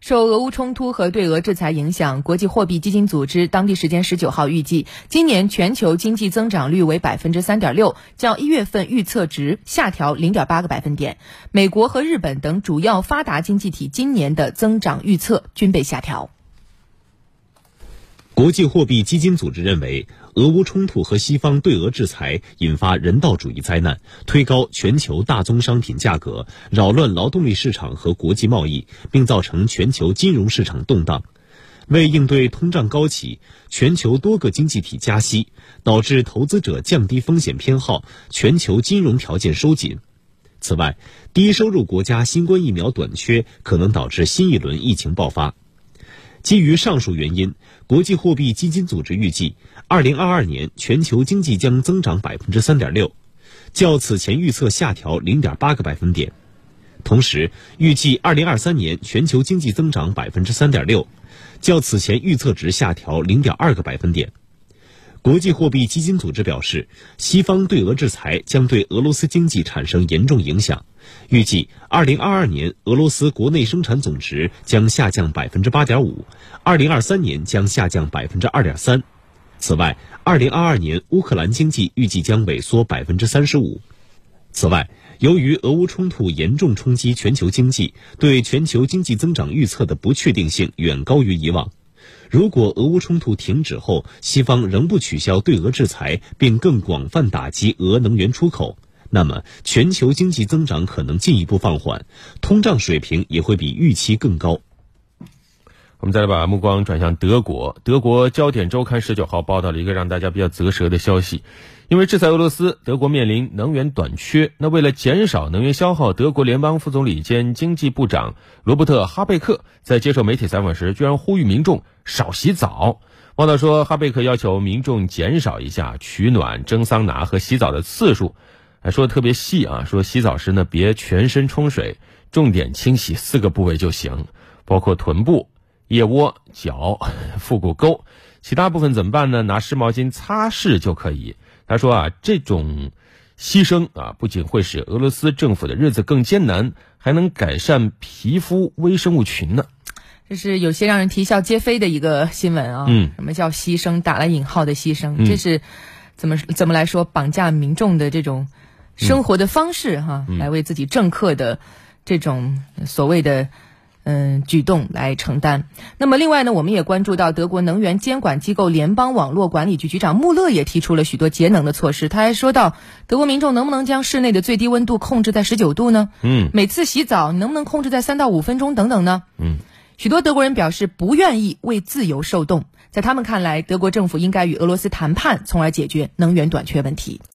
受俄乌冲突和对俄制裁影响，国际货币基金组织当地时间十九号预计，今年全球经济增长率为百分之三点六，较一月份预测值下调零点八个百分点。美国和日本等主要发达经济体今年的增长预测均被下调。国际货币基金组织认为，俄乌冲突和西方对俄制裁引发人道主义灾难，推高全球大宗商品价格，扰乱劳动力市场和国际贸易，并造成全球金融市场动荡。为应对通胀高企，全球多个经济体加息，导致投资者降低风险偏好，全球金融条件收紧。此外，低收入国家新冠疫苗短缺，可能导致新一轮疫情爆发。基于上述原因，国际货币基金组织预计，二零二二年全球经济将增长百分之三点六，较此前预测下调零点八个百分点。同时，预计二零二三年全球经济增长百分之三点六，较此前预测值下调零点二个百分点。国际货币基金组织表示，西方对俄制裁将对俄罗斯经济产生严重影响。预计2022年俄罗斯国内生产总值将下降 8.5%，2023 年将下降2.3%。此外，2022年乌克兰经济预计将萎缩35%。此外，由于俄乌冲突严重冲击全球经济，对全球经济增长预测的不确定性远高于以往。如果俄乌冲突停止后，西方仍不取消对俄制裁，并更广泛打击俄能源出口，那么全球经济增长可能进一步放缓，通胀水平也会比预期更高。我们再来把目光转向德国。德国焦点周刊十九号报道了一个让大家比较啧舌的消息：因为制裁俄罗斯，德国面临能源短缺。那为了减少能源消耗，德国联邦副总理兼经济部长罗伯特·哈贝克在接受媒体采访时，居然呼吁民众少洗澡。报道说，哈贝克要求民众减少一下取暖、蒸桑拿和洗澡的次数，还说的特别细啊，说洗澡时呢别全身冲水，重点清洗四个部位就行，包括臀部。腋窝、脚、腹股沟，其他部分怎么办呢？拿湿毛巾擦拭就可以。他说啊，这种牺牲啊，不仅会使俄罗斯政府的日子更艰难，还能改善皮肤微生物群呢。这是有些让人啼笑皆非的一个新闻啊。嗯，什么叫牺牲？打了引号的牺牲，这是怎么怎么来说？绑架民众的这种生活的方式哈，来为自己政客的这种所谓的。嗯，举动来承担。那么，另外呢，我们也关注到德国能源监管机构联邦网络管理局局长穆勒也提出了许多节能的措施。他还说到，德国民众能不能将室内的最低温度控制在十九度呢？嗯，每次洗澡能不能控制在三到五分钟等等呢？嗯，许多德国人表示不愿意为自由受冻。在他们看来，德国政府应该与俄罗斯谈判，从而解决能源短缺问题。